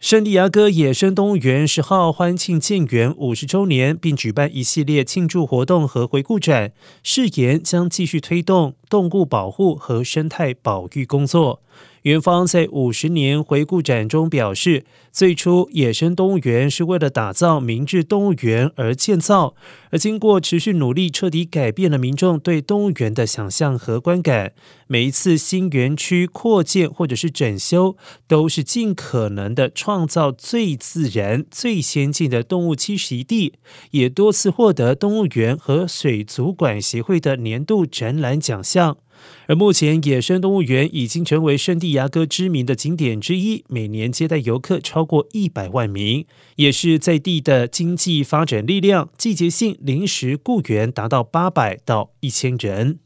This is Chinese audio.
圣地亚哥野生动物园十号欢庆建园五十周年，并举办一系列庆祝活动和回顾展，誓言将继续推动。动物保护和生态保育工作。园方在五十年回顾展中表示，最初野生动物园是为了打造明治动物园而建造，而经过持续努力，彻底改变了民众对动物园的想象和观感。每一次新园区扩建或者是整修，都是尽可能的创造最自然、最先进的动物栖息地，也多次获得动物园和水族馆协会的年度展览奖项。而目前，野生动物园已经成为圣地牙哥知名的景点之一，每年接待游客超过一百万名，也是在地的经济发展力量。季节性临时雇员达到八百到一千人。